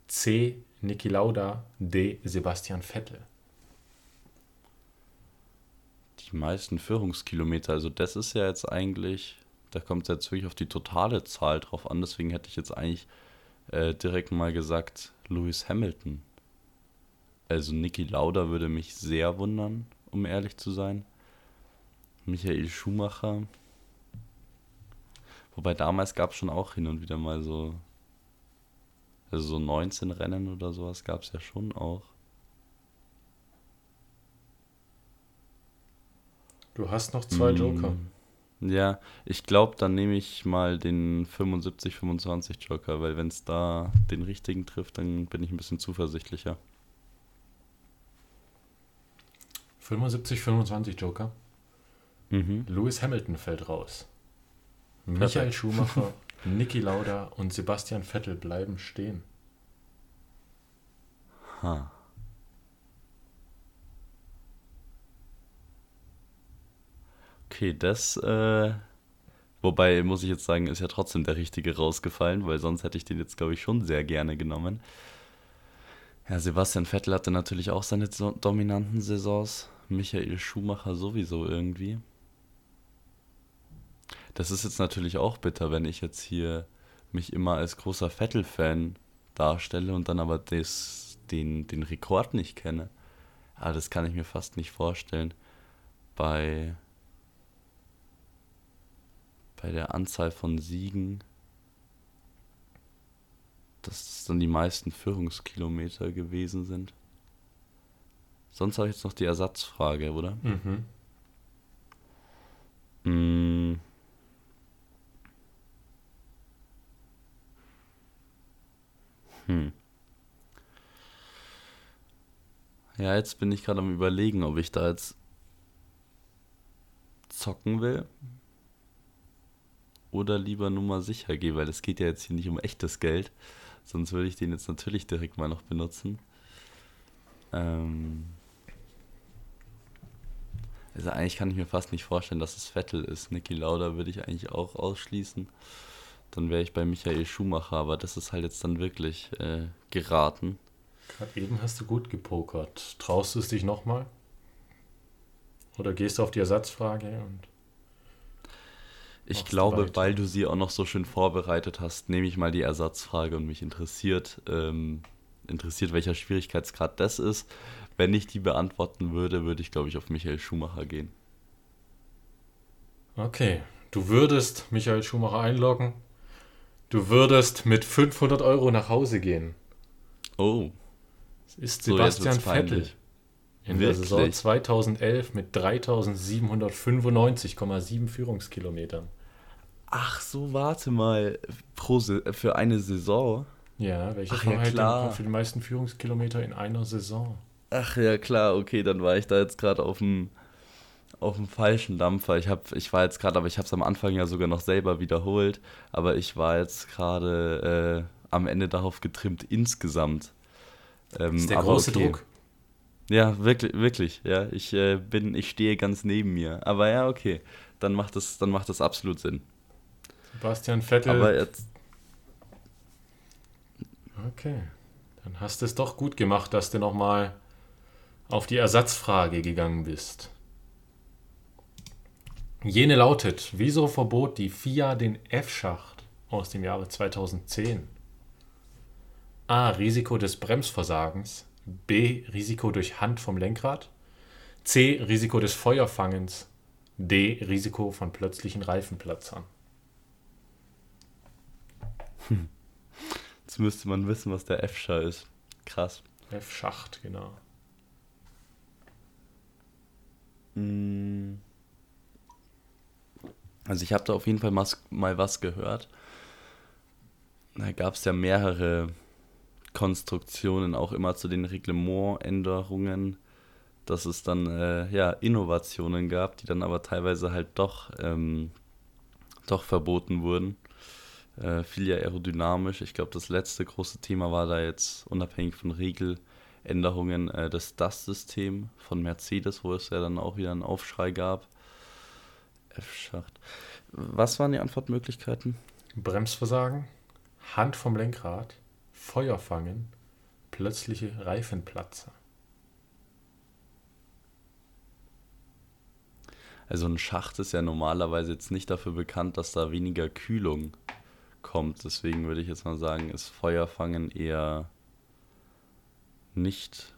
C. Niki Lauda, D. Sebastian Vettel. Die meisten Führungskilometer, also das ist ja jetzt eigentlich, da kommt es jetzt wirklich auf die totale Zahl drauf an. Deswegen hätte ich jetzt eigentlich äh, direkt mal gesagt, Lewis Hamilton. Also Niki Lauda würde mich sehr wundern, um ehrlich zu sein. Michael Schumacher. Wobei damals gab es schon auch hin und wieder mal so, also so 19 Rennen oder sowas gab es ja schon auch. Du hast noch zwei Joker. Mm, Ja, ich glaube, dann nehme ich mal den 75-25 Joker, weil wenn es da den richtigen trifft, dann bin ich ein bisschen zuversichtlicher. 75, 25 Joker. Mhm. Lewis Hamilton fällt raus. Michael Schumacher, Niki Lauda und Sebastian Vettel bleiben stehen. Ha. Okay, das, äh, wobei muss ich jetzt sagen, ist ja trotzdem der richtige rausgefallen, weil sonst hätte ich den jetzt, glaube ich, schon sehr gerne genommen. Ja, Sebastian Vettel hatte natürlich auch seine dominanten Saisons. Michael Schumacher sowieso irgendwie. Das ist jetzt natürlich auch bitter, wenn ich jetzt hier mich immer als großer Vettel-Fan darstelle und dann aber des, den, den Rekord nicht kenne. Aber das kann ich mir fast nicht vorstellen. Bei, bei der Anzahl von Siegen. dass es dann die meisten Führungskilometer gewesen sind. Sonst habe ich jetzt noch die Ersatzfrage, oder? Mhm. Mm. Hm. Ja, jetzt bin ich gerade am überlegen, ob ich da jetzt zocken will oder lieber nur mal sicher gehe, weil es geht ja jetzt hier nicht um echtes Geld, sonst würde ich den jetzt natürlich direkt mal noch benutzen. Ähm also eigentlich kann ich mir fast nicht vorstellen, dass es Vettel ist. Niki Lauda würde ich eigentlich auch ausschließen. Dann wäre ich bei Michael Schumacher, aber das ist halt jetzt dann wirklich äh, geraten. Gerade eben hast du gut gepokert. Traust du es dich nochmal? Oder gehst du auf die Ersatzfrage und. Ich glaube, du weil du sie auch noch so schön vorbereitet hast, nehme ich mal die Ersatzfrage und mich interessiert, ähm, interessiert, welcher Schwierigkeitsgrad das ist. Wenn ich die beantworten würde, würde ich, glaube ich, auf Michael Schumacher gehen. Okay, du würdest Michael Schumacher einloggen. Du würdest mit 500 Euro nach Hause gehen. Oh. Das ist Sebastian so, Vettel. In Wirklich? der Saison 2011 mit 3795,7 Führungskilometern. Ach so, warte mal. Pro für eine Saison? Ja, welcher Ach, ja, klar. für die meisten Führungskilometer in einer Saison? Ach ja, klar, okay, dann war ich da jetzt gerade auf dem auf dem falschen Dampfer. Ich habe ich war jetzt gerade, aber ich habe es am Anfang ja sogar noch selber wiederholt, aber ich war jetzt gerade äh, am Ende darauf getrimmt insgesamt. Ähm, das ist der große okay. Druck. Ja, wirklich, wirklich. Ja, ich äh, bin, ich stehe ganz neben mir. Aber ja, okay, dann macht das, dann macht das absolut Sinn. Sebastian Vettel. Aber jetzt. Okay, dann hast du es doch gut gemacht, dass du nochmal auf die Ersatzfrage gegangen bist. Jene lautet, wieso verbot die FIA den F-Schacht aus dem Jahre 2010? A. Risiko des Bremsversagens. B. Risiko durch Hand vom Lenkrad. C. Risiko des Feuerfangens. D. Risiko von plötzlichen Reifenplatzern. Hm. Jetzt müsste man wissen, was der F-Schacht ist. Krass. F-Schacht, genau. Mm. Also ich habe da auf jeden Fall mal was gehört. Da gab es ja mehrere Konstruktionen auch immer zu den Reglementänderungen, dass es dann äh, ja Innovationen gab, die dann aber teilweise halt doch, ähm, doch verboten wurden. Äh, viel ja aerodynamisch. Ich glaube, das letzte große Thema war da jetzt unabhängig von Regel Änderungen äh, das DAS-System von Mercedes, wo es ja dann auch wieder einen Aufschrei gab. F-Schacht. Was waren die Antwortmöglichkeiten? Bremsversagen, Hand vom Lenkrad, Feuer fangen, plötzliche Reifenplatzer. Also ein Schacht ist ja normalerweise jetzt nicht dafür bekannt, dass da weniger Kühlung kommt. Deswegen würde ich jetzt mal sagen, ist Feuerfangen eher nicht,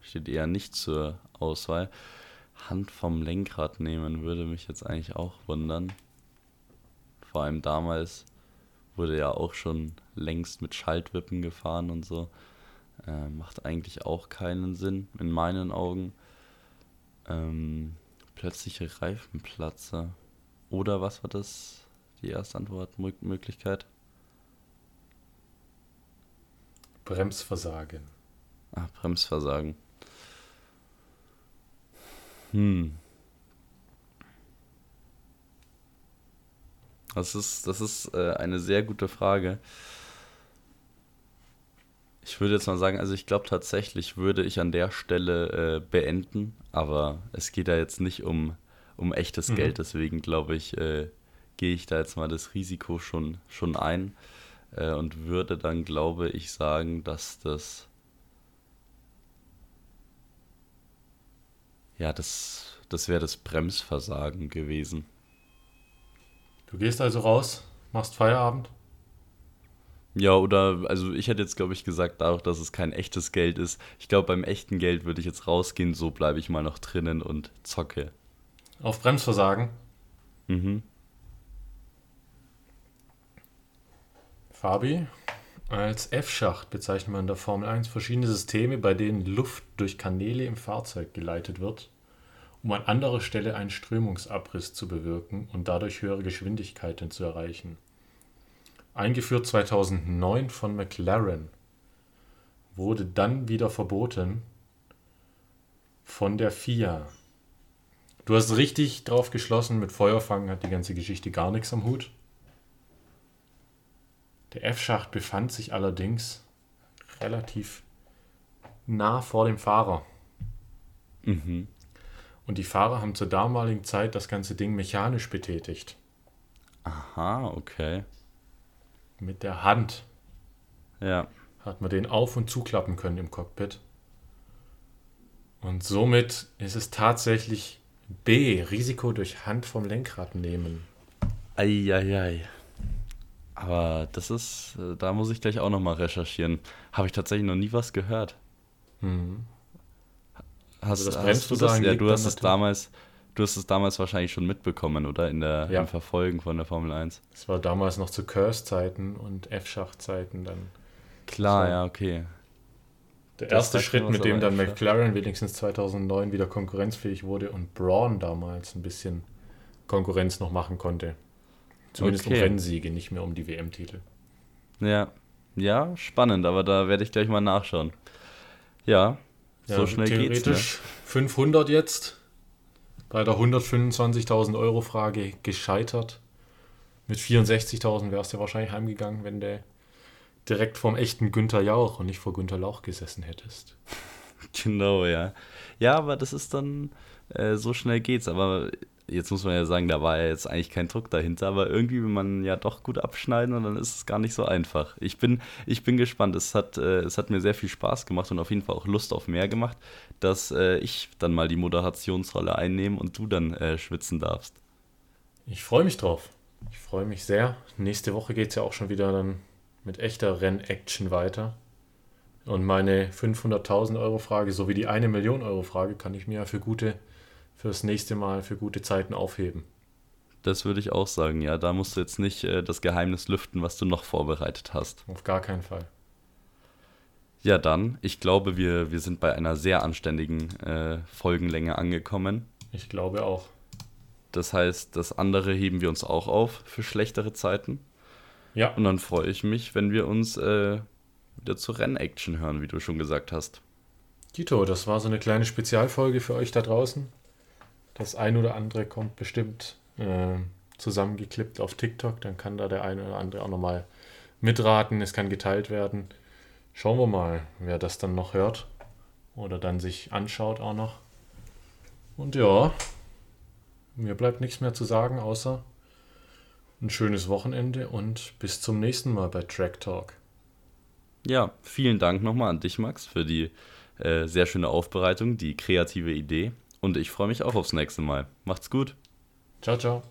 steht eher nicht zur Auswahl. Hand vom Lenkrad nehmen würde mich jetzt eigentlich auch wundern. Vor allem damals wurde ja auch schon längst mit Schaltwippen gefahren und so. Äh, macht eigentlich auch keinen Sinn in meinen Augen. Ähm, plötzliche Reifenplatzer. Oder was war das? Die erste Antwortmöglichkeit? Bremsversagen. Ah, Bremsversagen. Hm. Das ist, das ist äh, eine sehr gute Frage. Ich würde jetzt mal sagen, also ich glaube tatsächlich würde ich an der Stelle äh, beenden, aber es geht da jetzt nicht um, um echtes mhm. Geld, deswegen glaube ich, äh, gehe ich da jetzt mal das Risiko schon, schon ein äh, und würde dann, glaube ich, sagen, dass das ja, das, das wäre das Bremsversagen gewesen. Du gehst also raus, machst Feierabend? Ja, oder, also ich hätte jetzt, glaube ich, gesagt, dadurch, dass es kein echtes Geld ist. Ich glaube, beim echten Geld würde ich jetzt rausgehen, so bleibe ich mal noch drinnen und zocke. Auf Bremsversagen? Mhm. Fabi, Als F-Schacht bezeichnet man in der Formel 1 verschiedene Systeme, bei denen Luft durch Kanäle im Fahrzeug geleitet wird, um an anderer Stelle einen Strömungsabriss zu bewirken und dadurch höhere Geschwindigkeiten zu erreichen. Eingeführt 2009 von McLaren, wurde dann wieder verboten von der FIA. Du hast richtig drauf geschlossen, mit Feuerfangen hat die ganze Geschichte gar nichts am Hut. Der F-Schacht befand sich allerdings relativ nah vor dem Fahrer. Mhm. Und die Fahrer haben zur damaligen Zeit das ganze Ding mechanisch betätigt. Aha, okay. Mit der Hand Ja. hat man den auf- und zuklappen können im Cockpit. Und somit ist es tatsächlich B, Risiko durch Hand vom Lenkrad nehmen. Eieiei. Aber das ist, äh, da muss ich gleich auch nochmal recherchieren. Habe ich tatsächlich noch nie was gehört. Mhm. Hast, Also das hast du das? Ja, du hast es natürlich- damals, du hast es damals wahrscheinlich schon mitbekommen, oder? In der Ja. im Verfolgen von der Formel 1. Das war damals noch zu Curse-Zeiten und F-Schacht-Zeiten dann. Klar, So. ja, okay. Der Das erste Schritt, mit dem dann. McLaren wenigstens 2009 wieder konkurrenzfähig wurde und Braun damals ein bisschen Konkurrenz noch machen konnte. Zumindest Okay. um Rennsiege, nicht mehr um die WM-Titel. Ja. Ja, spannend, aber da werde ich gleich mal nachschauen. Ja, so schnell geht's. Ne? Theoretisch 500 jetzt. Bei der 125.000 Euro Frage gescheitert. Mit 64.000 wärst du wahrscheinlich heimgegangen, wenn du direkt vom echten Günther Jauch und nicht vor Günther Lauch gesessen hättest. Genau, ja. Ja, aber das ist dann, äh, so schnell geht's. Aber jetzt muss man ja sagen, da war ja jetzt eigentlich kein Druck dahinter, aber irgendwie will man ja doch gut abschneiden und dann ist es gar nicht so einfach. Ich bin, ich bin gespannt. Es hat, äh, es hat mir sehr viel Spaß gemacht und auf jeden Fall auch Lust auf mehr gemacht, dass äh, ich dann mal die Moderationsrolle einnehme und du dann äh, schwitzen darfst. Ich freue mich drauf. Ich freue mich sehr. Nächste Woche geht es ja auch schon wieder dann mit echter Rennaction weiter. Und meine 500.000 Euro Frage sowie die 1 Million Euro Frage kann ich mir ja für gute, fürs nächste Mal für gute Zeiten aufheben. Das würde ich auch sagen, ja. Da musst du jetzt nicht äh, das Geheimnis lüften, was du noch vorbereitet hast. Auf gar keinen Fall. Ja, dann, ich glaube, wir, wir sind bei einer sehr anständigen äh, Folgenlänge angekommen. Ich glaube auch. Das heißt, das andere heben wir uns auch auf für schlechtere Zeiten. Ja, Und dann freue ich mich, wenn wir uns äh, wieder zur Rennaction hören, wie du schon gesagt hast. Tito, das war so eine kleine Spezialfolge für euch da draußen. Das ein oder andere kommt bestimmt äh, zusammengeklippt auf TikTok. Dann kann da der eine oder andere auch nochmal mitraten. Es kann geteilt werden. Schauen wir mal, wer das dann noch hört oder dann sich anschaut auch noch. Und ja, mir bleibt nichts mehr zu sagen, außer ein schönes Wochenende und bis zum nächsten Mal bei Track Talk. Ja, vielen Dank nochmal an dich, Max, für die äh, sehr schöne Aufbereitung, die kreative Idee. Und ich freue mich auch aufs nächste Mal. Macht's gut. Ciao, ciao.